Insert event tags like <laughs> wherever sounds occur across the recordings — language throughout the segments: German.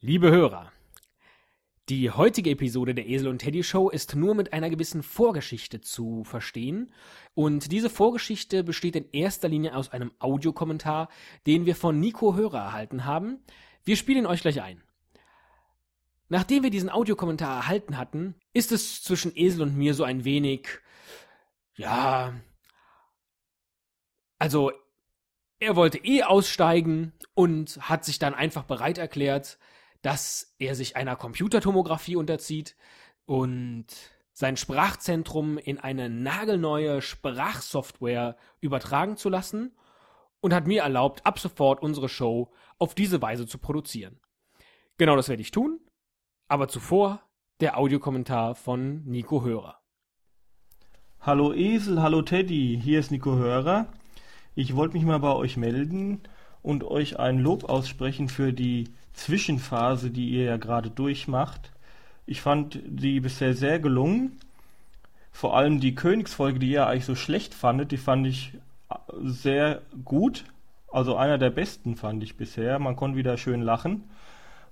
Liebe Hörer, die heutige Episode der Esel und Teddy Show ist nur mit einer gewissen Vorgeschichte zu verstehen. Und diese Vorgeschichte besteht in erster Linie aus einem Audiokommentar, den wir von Nico Hörer erhalten haben. Wir spielen euch gleich ein. Nachdem wir diesen Audiokommentar erhalten hatten, ist es zwischen Esel und mir so ein wenig, ja, also er wollte eh aussteigen und hat sich dann einfach bereit erklärt, dass er sich einer Computertomographie unterzieht und sein Sprachzentrum in eine nagelneue Sprachsoftware übertragen zu lassen und hat mir erlaubt, ab sofort unsere Show auf diese Weise zu produzieren. Genau das werde ich tun, aber zuvor der Audiokommentar von Nico Hörer. Hallo Esel, hallo Teddy, hier ist Nico Hörer. Ich wollte mich mal bei euch melden und euch ein Lob aussprechen für die Zwischenphase, die ihr ja gerade durchmacht. Ich fand die bisher sehr gelungen. Vor allem die Königsfolge, die ihr eigentlich so schlecht fandet, die fand ich sehr gut. Also einer der besten fand ich bisher. Man konnte wieder schön lachen.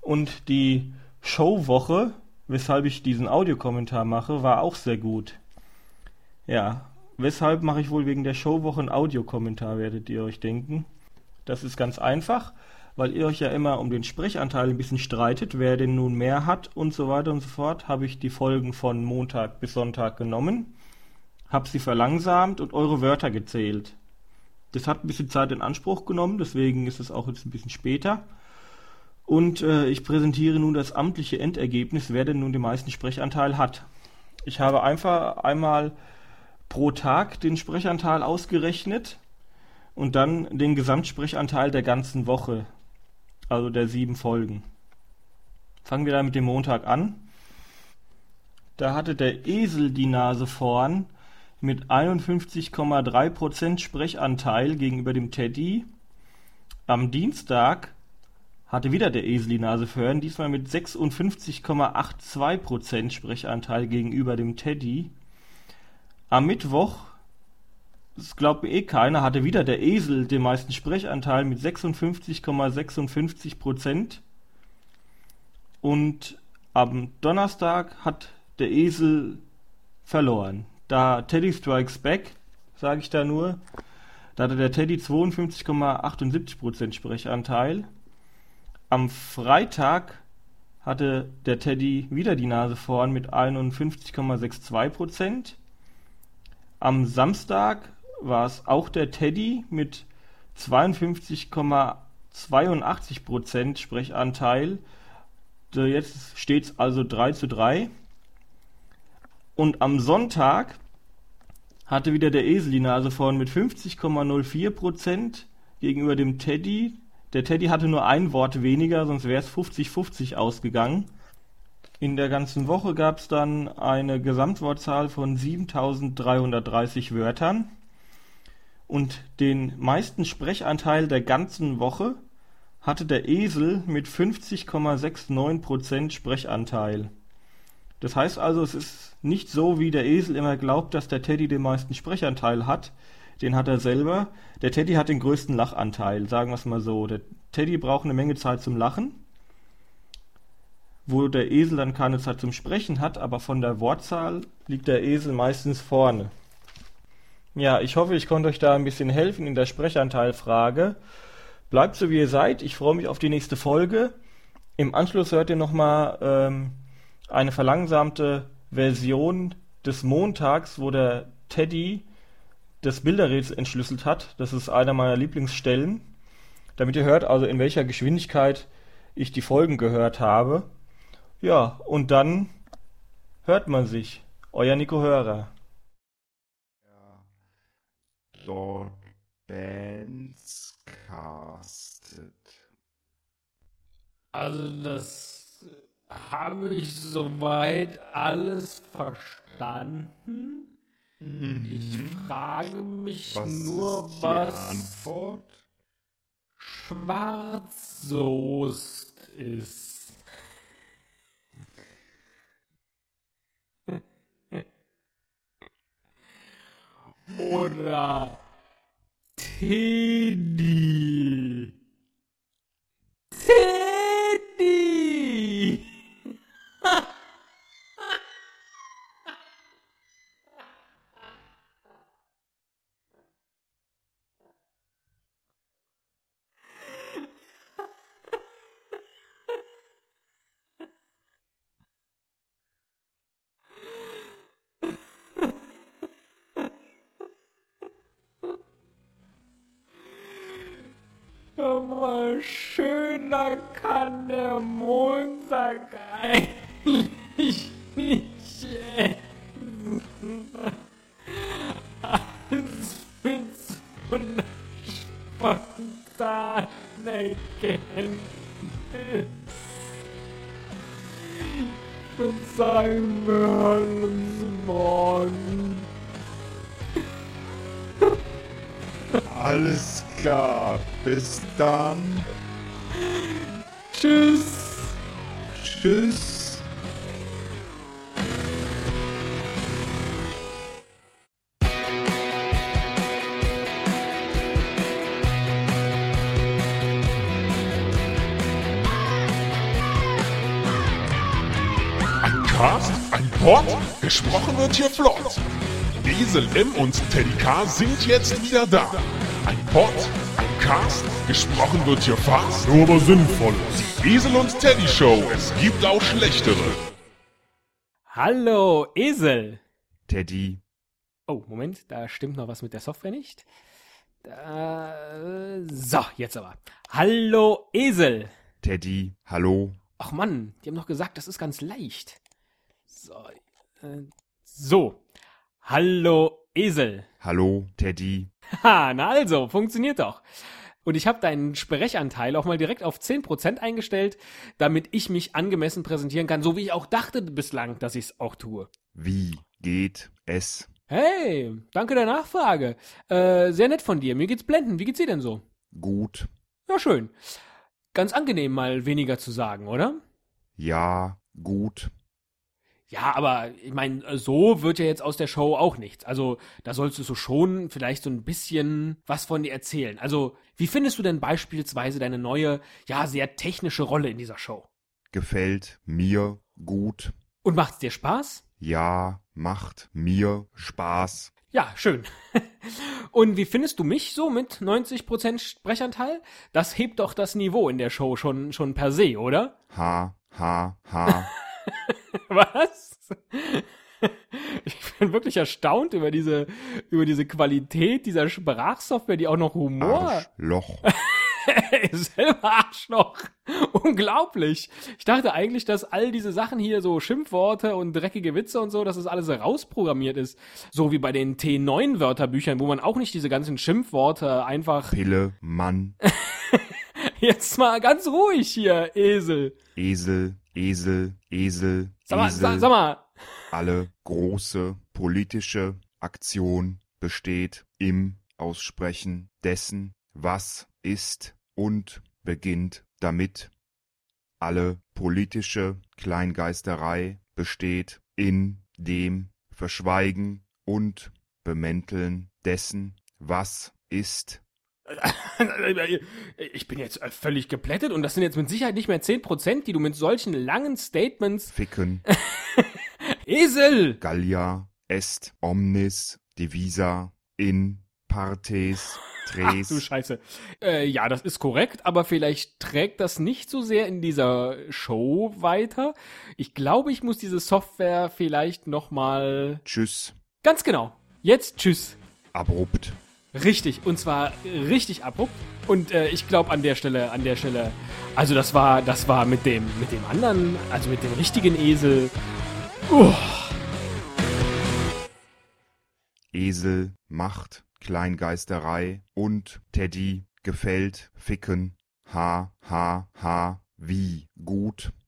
Und die Showwoche, weshalb ich diesen Audiokommentar mache, war auch sehr gut. Ja, weshalb mache ich wohl wegen der Showwoche einen Audiokommentar, werdet ihr euch denken. Das ist ganz einfach weil ihr euch ja immer um den Sprechanteil ein bisschen streitet, wer den nun mehr hat und so weiter und so fort, habe ich die Folgen von Montag bis Sonntag genommen, habe sie verlangsamt und eure Wörter gezählt. Das hat ein bisschen Zeit in Anspruch genommen, deswegen ist es auch jetzt ein bisschen später. Und äh, ich präsentiere nun das amtliche Endergebnis, wer denn nun den meisten Sprechanteil hat. Ich habe einfach einmal pro Tag den Sprechanteil ausgerechnet und dann den Gesamtsprechanteil der ganzen Woche also der sieben Folgen. Fangen wir da mit dem Montag an. Da hatte der Esel die Nase vorn mit 51,3% Sprechanteil gegenüber dem Teddy. Am Dienstag hatte wieder der Esel die Nase vorn, diesmal mit 56,82% Sprechanteil gegenüber dem Teddy. Am Mittwoch das glaubt mir eh keiner, hatte wieder der Esel den meisten Sprechanteil mit 56,56 Prozent. Und am Donnerstag hat der Esel verloren. Da Teddy Strikes Back, sage ich da nur, da hatte der Teddy 52,78% Sprechanteil. Am Freitag hatte der Teddy wieder die Nase vorn mit 51,62%. Am Samstag war es auch der Teddy mit 52,82% Sprechanteil. Jetzt steht es also 3 zu 3. Und am Sonntag hatte wieder der Esel die Nase vorn mit 50,04% gegenüber dem Teddy. Der Teddy hatte nur ein Wort weniger, sonst wäre es 50-50 ausgegangen. In der ganzen Woche gab es dann eine Gesamtwortzahl von 7330 Wörtern und den meisten Sprechanteil der ganzen Woche hatte der Esel mit 50,69% Sprechanteil. Das heißt also, es ist nicht so, wie der Esel immer glaubt, dass der Teddy den meisten Sprechanteil hat. Den hat er selber. Der Teddy hat den größten Lachanteil, sagen wir es mal so. Der Teddy braucht eine Menge Zeit zum Lachen, wo der Esel dann keine Zeit zum Sprechen hat, aber von der Wortzahl liegt der Esel meistens vorne. Ja, ich hoffe, ich konnte euch da ein bisschen helfen in der Sprechanteilfrage. Bleibt so wie ihr seid. Ich freue mich auf die nächste Folge. Im Anschluss hört ihr nochmal ähm, eine verlangsamte Version des Montags, wo der Teddy das Bilderrätsel entschlüsselt hat. Das ist einer meiner Lieblingsstellen. Damit ihr hört, also in welcher Geschwindigkeit ich die Folgen gehört habe. Ja, und dann hört man sich. Euer Nico Hörer dort Bands castet. Also das habe ich soweit alles verstanden. Mhm. Ich frage mich was nur, was Antwort? Schwarzsoest ist. Oder Teddy. Teddy! Sag mal, schöner kann der Montag eigentlich nicht enden. Als mit so einer spontanen Erkenntnis. Ich würde sagen, wir hören uns morgen. Alles klar. Bis dann. Tschüss. Tschüss. Ein Pod, gesprochen wird hier flott. Esel M und Teddy K sind jetzt wieder da. Ein Pod, ein Cast, gesprochen wird hier fast, nur aber sinnvoll. Die Esel und Teddy Show, es gibt auch schlechtere. Hallo, Esel. Teddy. Oh, Moment, da stimmt noch was mit der Software nicht. Da, so, jetzt aber. Hallo, Esel. Teddy. Hallo. Ach Mann, die haben doch gesagt, das ist ganz leicht. So, äh, so. Hallo, Esel. Hallo, Teddy. Ha, na also, funktioniert doch. Und ich habe deinen Sprechanteil auch mal direkt auf 10% eingestellt, damit ich mich angemessen präsentieren kann, so wie ich auch dachte bislang, dass ich es auch tue. Wie geht es? Hey, danke der Nachfrage. Äh, sehr nett von dir. Mir geht's blenden. Wie geht's dir denn so? Gut. Ja, schön. Ganz angenehm, mal weniger zu sagen, oder? Ja, gut. Ja, aber ich meine, so wird ja jetzt aus der Show auch nichts. Also, da sollst du so schon vielleicht so ein bisschen was von dir erzählen. Also, wie findest du denn beispielsweise deine neue, ja, sehr technische Rolle in dieser Show? Gefällt mir gut. Und macht's dir Spaß? Ja, macht mir Spaß. Ja, schön. <laughs> Und wie findest du mich so mit 90% Sprechanteil? Das hebt doch das Niveau in der Show schon, schon per se, oder? Ha, ha, ha. <laughs> <laughs> Was? Ich bin wirklich erstaunt über diese, über diese Qualität dieser Sprachsoftware, die auch noch Humor. Arschloch. <laughs> Selber Arschloch. Unglaublich. Ich dachte eigentlich, dass all diese Sachen hier, so Schimpfworte und dreckige Witze und so, dass das alles rausprogrammiert ist. So wie bei den T9-Wörterbüchern, wo man auch nicht diese ganzen Schimpfworte einfach. Pille, Mann, <laughs> Jetzt mal ganz ruhig hier, Esel. Esel, Esel, Esel, Sag mal, Esel. sag, sag mal. Alle große politische Aktion besteht im Aussprechen dessen, was ist und beginnt damit. Alle politische Kleingeisterei besteht in dem Verschweigen und Bemänteln dessen, was ist. <laughs> <laughs> Ich bin jetzt völlig geplättet und das sind jetzt mit Sicherheit nicht mehr 10%, die du mit solchen langen Statements. Ficken, <laughs> Esel! Gallia, est omnis divisa in partes <laughs> Ach tres. du Scheiße. Äh, ja, das ist korrekt, aber vielleicht trägt das nicht so sehr in dieser Show weiter. Ich glaube, ich muss diese Software vielleicht nochmal. Tschüss, Ganz genau. Jetzt tschüss. abrupt. Richtig, und zwar richtig abrupt. Und äh, ich glaube an der Stelle, an der Stelle, also das war, das war mit dem, mit dem anderen, also mit dem richtigen Esel. Uh, Esel macht Kleingeisterei und Teddy gefällt Ficken. Ha, ha, ha, wie gut.